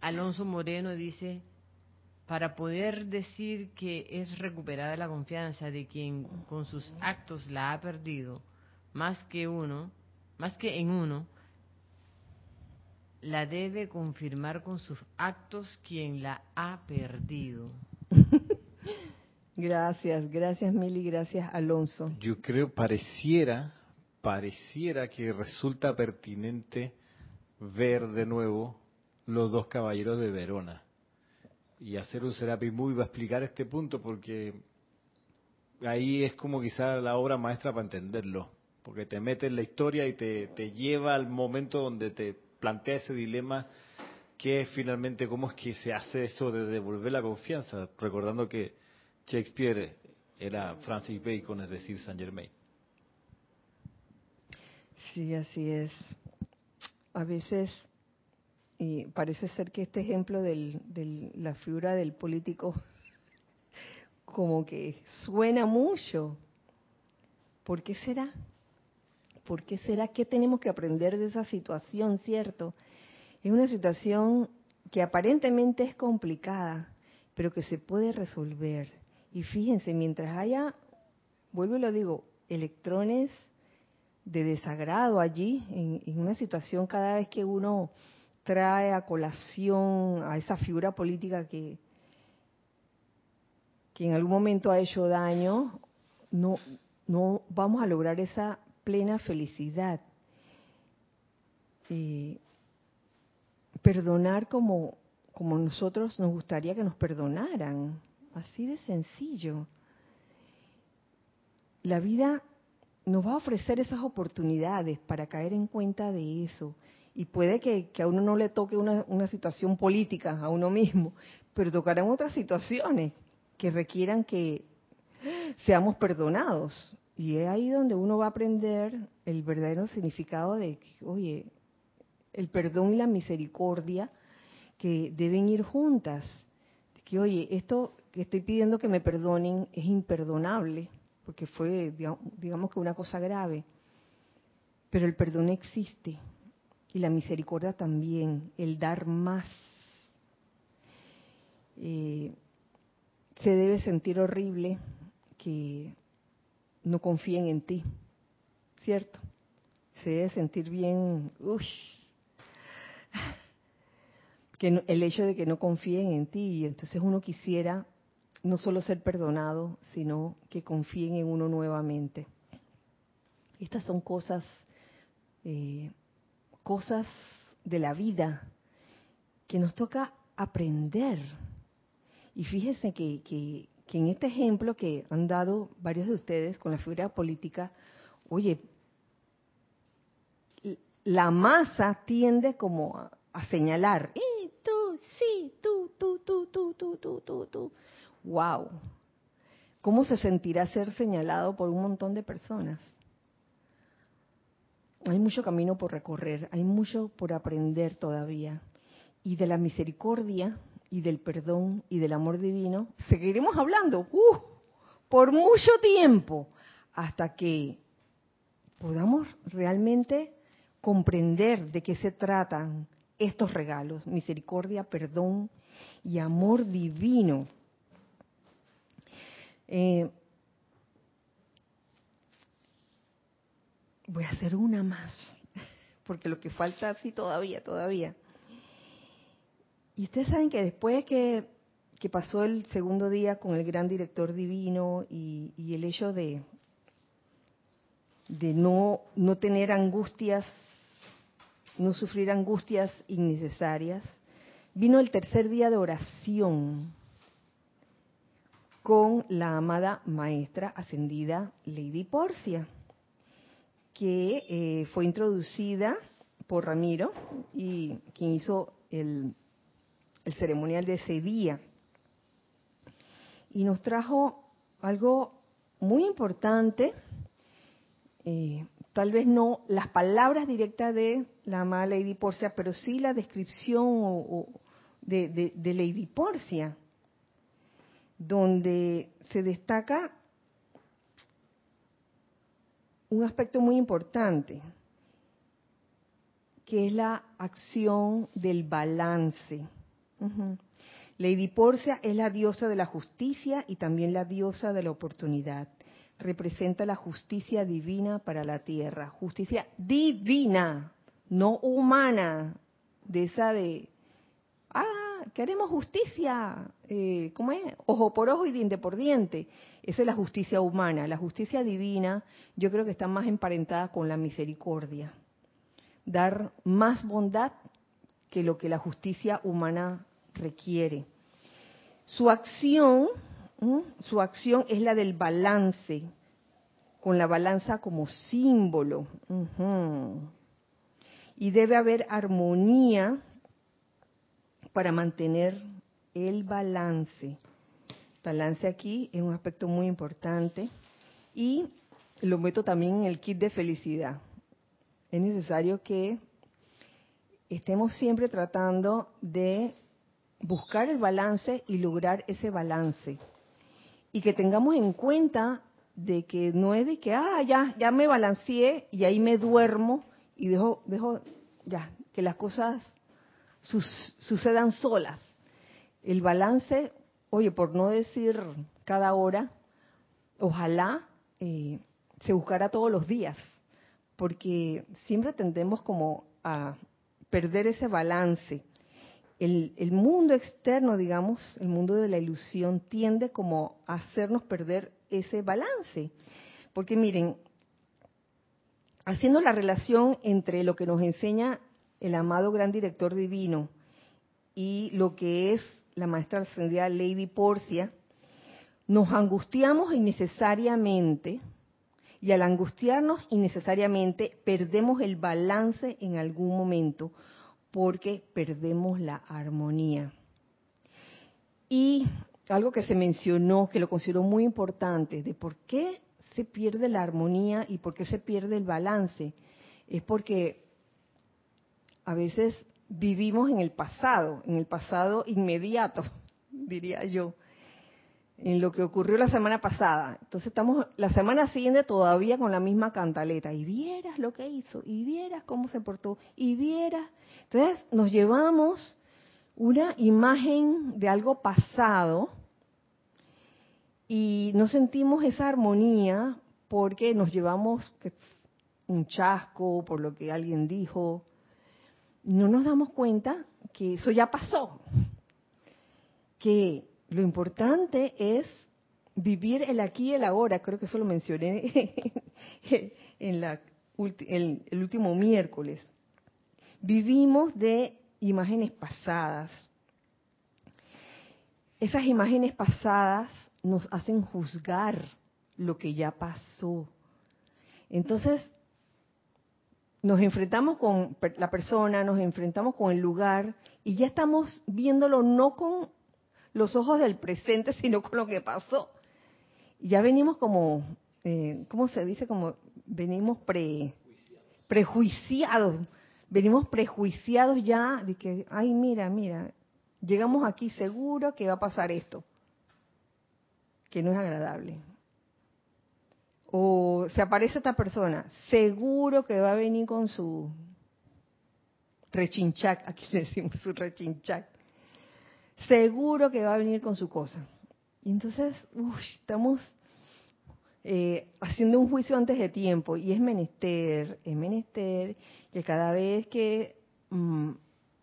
Speaker 2: Alonso Moreno dice, para poder decir que es recuperada la confianza de quien con sus actos la ha perdido, más que uno, más que en uno, la debe confirmar con sus actos quien la ha perdido.
Speaker 1: gracias, gracias Mili, gracias Alonso.
Speaker 3: Yo creo, pareciera, pareciera que resulta pertinente ver de nuevo los dos caballeros de Verona y hacer un Serapi Movie va a explicar este punto porque ahí es como quizá la obra maestra para entenderlo, porque te mete en la historia y te, te lleva al momento donde te plantea ese dilema que es finalmente cómo es que se hace eso de devolver la confianza, recordando que Shakespeare era Francis Bacon, es decir, Saint Germain.
Speaker 1: Sí, así es. A veces y parece ser que este ejemplo de la figura del político como que suena mucho. ¿Por qué será? ¿Por qué será? ¿Qué tenemos que aprender de esa situación, cierto? Es una situación que aparentemente es complicada, pero que se puede resolver. Y fíjense, mientras haya, vuelvo y lo digo, electrones de desagrado allí, en, una situación cada vez que uno trae a colación a esa figura política que, que en algún momento ha hecho daño, no, no vamos a lograr esa plena felicidad. Eh, perdonar como, como nosotros nos gustaría que nos perdonaran, así de sencillo. La vida nos va a ofrecer esas oportunidades para caer en cuenta de eso. Y puede que, a uno no le toque una, una, situación política, a uno mismo, pero tocarán otras situaciones que requieran que seamos perdonados. Y es ahí donde uno va a aprender el verdadero significado de que, oye, el perdón y la misericordia que deben ir juntas. que, oye, esto que estoy pidiendo que me perdonen es imperdonable porque fue, digamos que una cosa grave. Pero el perdón existe y la misericordia también, el dar más. Eh, se debe sentir horrible que no confíen en ti, ¿cierto? Se debe sentir bien, uff, que el hecho de que no confíen en ti y entonces uno quisiera no solo ser perdonado, sino que confíen en uno nuevamente. Estas son cosas, eh, cosas de la vida que nos toca aprender. Y fíjense que, que, en este ejemplo que han dado varios de ustedes con la figura política, oye, la masa tiende como a, señalar, eh, tú, sí, tú, tú, tú, tú, tú, tú, tú wow, ¿cómo se sentirá ser señalado por un montón de personas? Hay mucho camino por recorrer, hay mucho por aprender todavía. Y de la misericordia y del perdón y del amor divino seguiremos hablando uh, por mucho tiempo hasta que podamos realmente comprender de qué se tratan estos regalos, misericordia, perdón y amor divino eh, voy a hacer una más, porque lo que falta sí todavía, todavía. Y ustedes saben que después que, que pasó el segundo día con el gran director divino y, y el hecho de, de no, no tener angustias, no sufrir angustias innecesarias, vino el tercer día de oración con la amada maestra ascendida Lady Porcia, que eh, fue introducida por Ramiro y quien hizo el, ceremonial de ese día. Y nos trajo algo muy importante, eh, tal vez no las palabras directas de la amada Lady Porcia, pero sí la descripción de, de Lady Porcia donde se destaca un aspecto muy importante, que es la acción del balance. Lady Porcia es la diosa de la justicia y también la diosa de la oportunidad. Representa la justicia divina para la tierra. Justicia divina, no humana, de esa de, ah, queremos justicia, eh, ¿cómo es? Ojo por ojo y diente por diente. Esa es la justicia humana. La justicia divina yo creo que está más emparentada con la misericordia. Dar más bondad que lo que la justicia humana requiere. Su acción, su acción es la del balance, con la balanza como símbolo. Y debe haber armonía para mantener el balance. Balance aquí es un aspecto muy importante y lo meto también en el kit de felicidad. Es necesario que estemos siempre tratando de buscar el balance y lograr ese balance. Y que tengamos en cuenta de que no es de que, ah, ya, ya me balanceé y ahí me duermo y dejo, dejo, ya, que las cosas sucedan solas. El balance oye, por no decir cada hora, ojalá eh, se buscara todos los días, porque siempre tendemos como a perder ese balance. El, el, mundo externo, digamos, el mundo de la ilusión, tiende como a hacernos perder ese balance. Porque miren, haciendo la relación entre lo que nos enseña el amado gran director divino y lo que es la maestra ascendida Lady Porcia, nos angustiamos innecesariamente y al angustiarnos innecesariamente perdemos el balance en algún momento porque perdemos la armonía. Y algo que se mencionó, que lo considero muy importante, de por qué se pierde la armonía y por qué se pierde el balance, es porque a veces vivimos en el pasado, en el pasado inmediato, diría yo en lo que ocurrió la semana pasada. Entonces estamos la semana siguiente todavía con la misma cantaleta. Y vieras lo que hizo, y vieras cómo se portó, y vieras. Entonces nos llevamos una imagen de algo pasado y no sentimos esa armonía porque nos llevamos un chasco por lo que alguien dijo. No nos damos cuenta que eso ya pasó. Que lo importante es vivir el aquí y el ahora. Creo que eso lo mencioné en el último miércoles. Vivimos de imágenes pasadas. Esas imágenes pasadas nos hacen juzgar lo que ya pasó. Entonces, nos enfrentamos con la persona, nos enfrentamos con el lugar y ya estamos viéndolo no con los ojos del presente, sino con lo que pasó. Ya venimos como, eh, ¿cómo se dice? Como venimos pre, prejuiciados, venimos prejuiciados ya de que, ay, mira, mira, llegamos aquí seguro que va a pasar esto, que no es agradable. O se aparece esta persona, seguro que va a venir con su rechinchac, aquí le decimos su rechinchac seguro que va a venir con su cosa. Y entonces, estamos eh, haciendo un juicio antes de tiempo y es menester, es menester que cada vez que mm,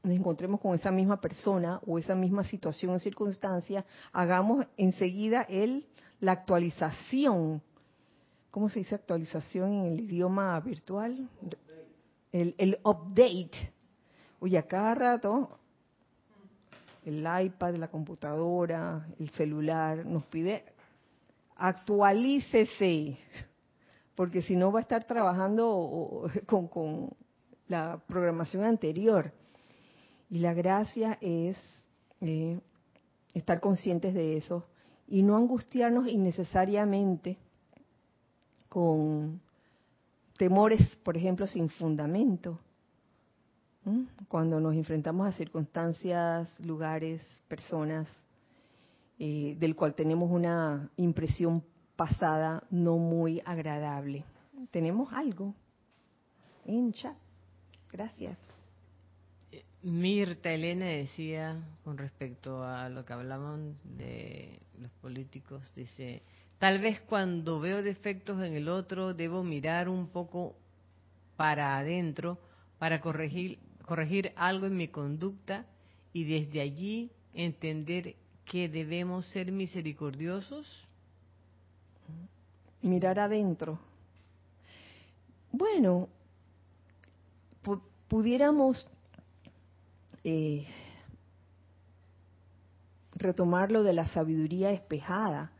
Speaker 1: nos encontremos con esa misma persona o esa misma situación o circunstancia, hagamos enseguida el, la actualización. ¿Cómo se dice actualización en el idioma virtual? El, update. Oye, a cada rato el iPad, la computadora, el celular, nos pide actualícese, porque si no va a estar trabajando con, la programación anterior. Y la gracia es eh, estar conscientes de eso y no angustiarnos innecesariamente con temores, por ejemplo, sin fundamento cuando nos enfrentamos a circunstancias, lugares, personas, eh, del cual tenemos una impresión pasada no muy agradable. Tenemos algo en chat. Gracias.
Speaker 2: Mirta Elena decía con respecto a lo que hablamos de los políticos, dice, tal vez cuando veo defectos en el otro debo mirar un poco para adentro para corregir algo en mi conducta y desde allí entender que debemos ser misericordiosos?
Speaker 1: Mirar adentro. Bueno, pudiéramos eh, retomar lo de la sabiduría espejada,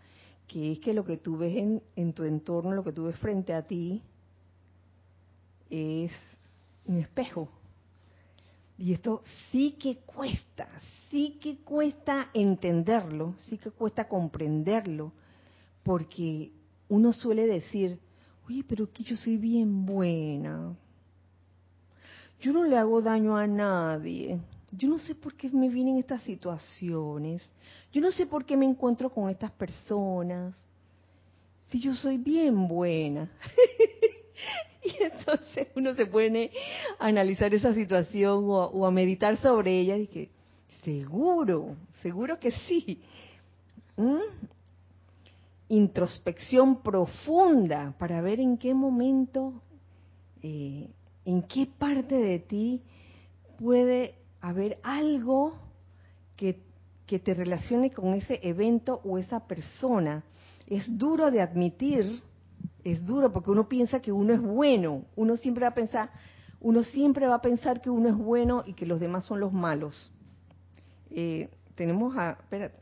Speaker 1: que es que lo que tú ves en, en tu entorno, lo que tú ves frente a ti, es un espejo. Y esto sí que cuesta, sí que cuesta entenderlo, sí que cuesta comprenderlo, porque uno suele decir, oye, pero que yo soy bien buena, yo no le hago daño a nadie, yo no sé por qué me vienen estas situaciones, yo no sé por qué me encuentro con estas personas, si yo soy bien buena. Y entonces uno se pone a analizar esa situación o, a meditar sobre ella y que seguro, seguro que sí. introspección profunda para ver en qué momento, eh, en qué parte de ti puede haber algo que, que te relacione con ese evento o esa persona. Es duro de admitir, es duro porque uno piensa que uno es bueno, uno siempre va a pensar, uno siempre va a pensar que uno es bueno y que los demás son los malos. Eh, tenemos a, espérate,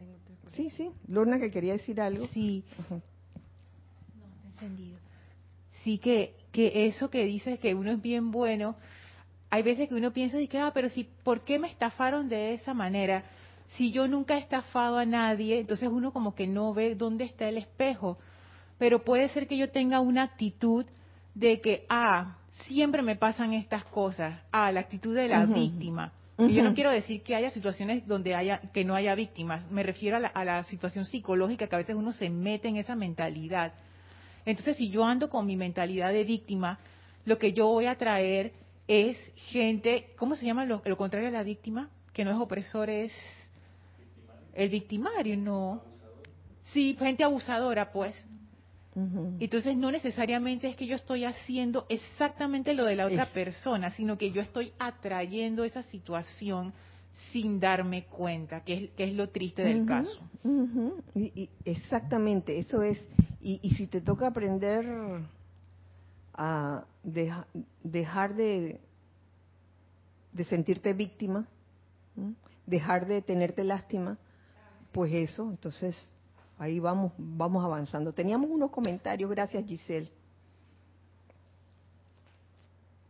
Speaker 1: sí, sí, Lorna que quería decir algo.
Speaker 4: Sí, no, está encendido. Sí, que, que eso que dices que uno es bien bueno, hay veces que uno piensa y que, ah, pero si, ¿por qué me estafaron de esa manera? Si yo nunca he estafado a nadie, entonces uno como que no ve dónde está el espejo. Pero puede ser que yo tenga una actitud de que, ah, siempre me pasan estas cosas. Ah, la actitud de la víctima. Yo no quiero decir que haya situaciones donde haya que no haya víctimas. Me refiero a la, a la situación psicológica que a veces uno se mete en esa mentalidad. Entonces, si yo ando con mi mentalidad de víctima, lo que yo voy a traer es gente, ¿cómo se llama lo, lo contrario a la víctima? Que no es opresor, es el victimario, no. Sí, gente abusadora, pues. Entonces no necesariamente es que yo estoy haciendo exactamente lo de la otra persona, sino que yo estoy atrayendo esa situación sin darme cuenta, que es, que es lo triste del caso.
Speaker 1: y, exactamente, eso es. Y, y, si te toca aprender a dejar de, de sentirte víctima, dejar de tenerte lástima, pues eso, entonces ahí vamos, vamos avanzando. Teníamos unos comentarios, gracias Giselle.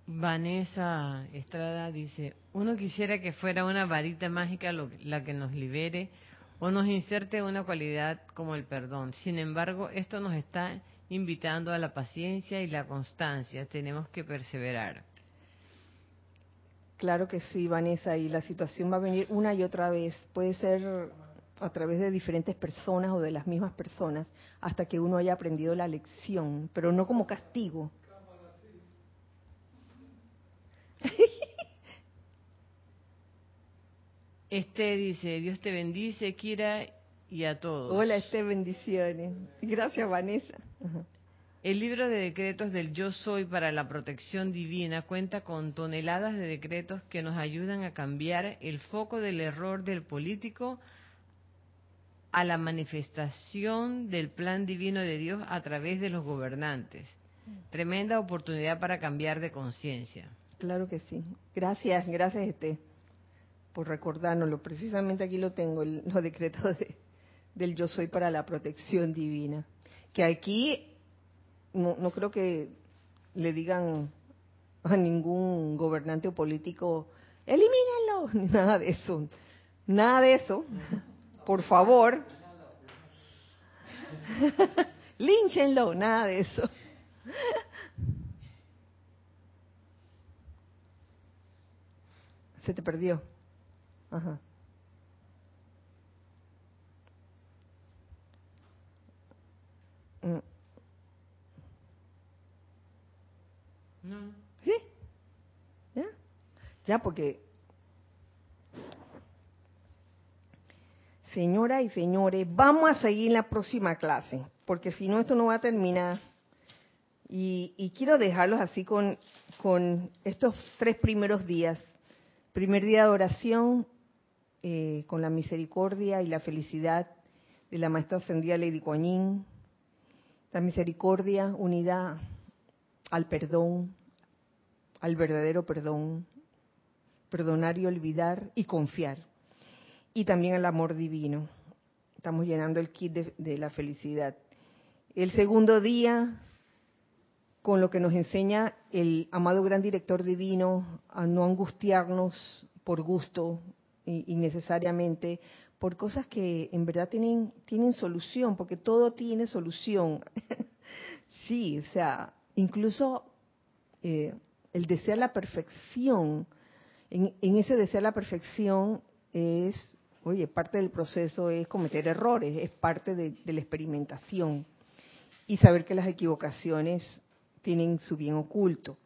Speaker 2: Vanessa Estrada dice, uno quisiera que fuera una varita mágica la que nos libere o nos inserte una cualidad como el perdón. Sin embargo, esto nos está invitando a la paciencia y la constancia. Tenemos que perseverar.
Speaker 1: Claro que sí, Vanessa, y la situación va a venir una y otra vez. Puede ser a través de diferentes personas o de las mismas personas hasta que uno haya aprendido la lección, pero no como castigo.
Speaker 2: Este dice, Dios te bendice, Kira, y a todos.
Speaker 1: Hola, este bendiciones. Gracias, Vanessa.
Speaker 2: El libro de decretos del Yo Soy para la protección divina cuenta con toneladas de decretos que nos ayudan a cambiar el foco del error del político a la manifestación del plan divino de Dios a través de los gobernantes. Tremenda oportunidad para cambiar de conciencia.
Speaker 1: Claro que sí. Gracias, gracias este por recordárnoslo. Precisamente aquí lo tengo, los decretos del yo soy para la protección divina. Que aquí no, no creo que le digan a ningún gobernante o político, elimínalo, nada de eso, nada de eso por favor. Línchenlo, nada de eso. Se te perdió. Ajá. Mm. ¿Sí? ¿Ya? Ya, porque Señoras y señores, vamos a seguir la próxima clase, porque si no, esto no va a terminar. Y, quiero dejarlos así con, con, estos tres primeros días. Primer día de oración, eh, con la misericordia y la felicidad de la maestra ascendida Lady Kuan La misericordia unida al perdón, al verdadero perdón, perdonar y olvidar y confiar y también el amor divino. Estamos llenando el kit de, la felicidad. El segundo día, con lo que nos enseña el amado gran director divino a no angustiarnos por gusto innecesariamente por cosas que en verdad tienen, tienen solución, porque todo tiene solución. sí, o sea, incluso eh, el desear la perfección, en, en ese desear la perfección es Oye, parte del proceso es cometer errores, es parte de, la experimentación y saber que las equivocaciones tienen su bien oculto.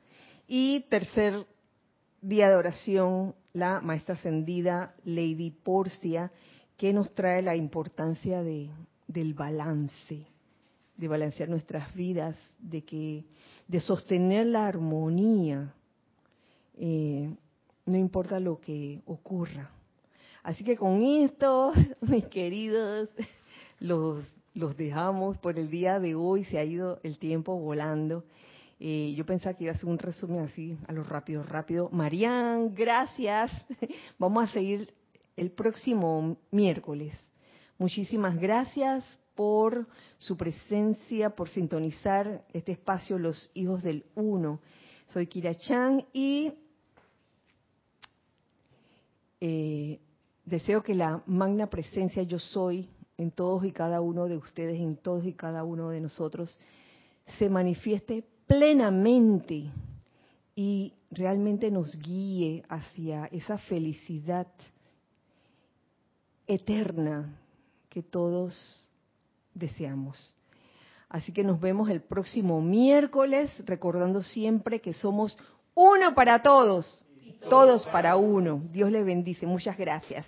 Speaker 1: Y tercer día de oración, la maestra ascendida Lady Porcia, que nos trae la importancia de, del balance, de balancear nuestras vidas, de que, de sostener la armonía, eh, no importa lo que ocurra. Así que con esto, mis queridos, los, los dejamos por el día de hoy, se ha ido el tiempo volando. Eh, yo pensaba que iba a hacer un resumen así, a lo rápido, rápido. Marian, gracias. Vamos a seguir el próximo miércoles. Muchísimas gracias por su presencia, por sintonizar este espacio Los Hijos del Uno. Soy Kira Chan y eh, deseo que la magna presencia yo soy en todos y cada uno de ustedes, en todos y cada uno de nosotros, se manifieste plenamente y realmente nos guíe hacia esa felicidad eterna que todos deseamos. Así que nos vemos el próximo miércoles, recordando siempre que somos uno para todos, todos para uno. Dios les bendice. Muchas gracias.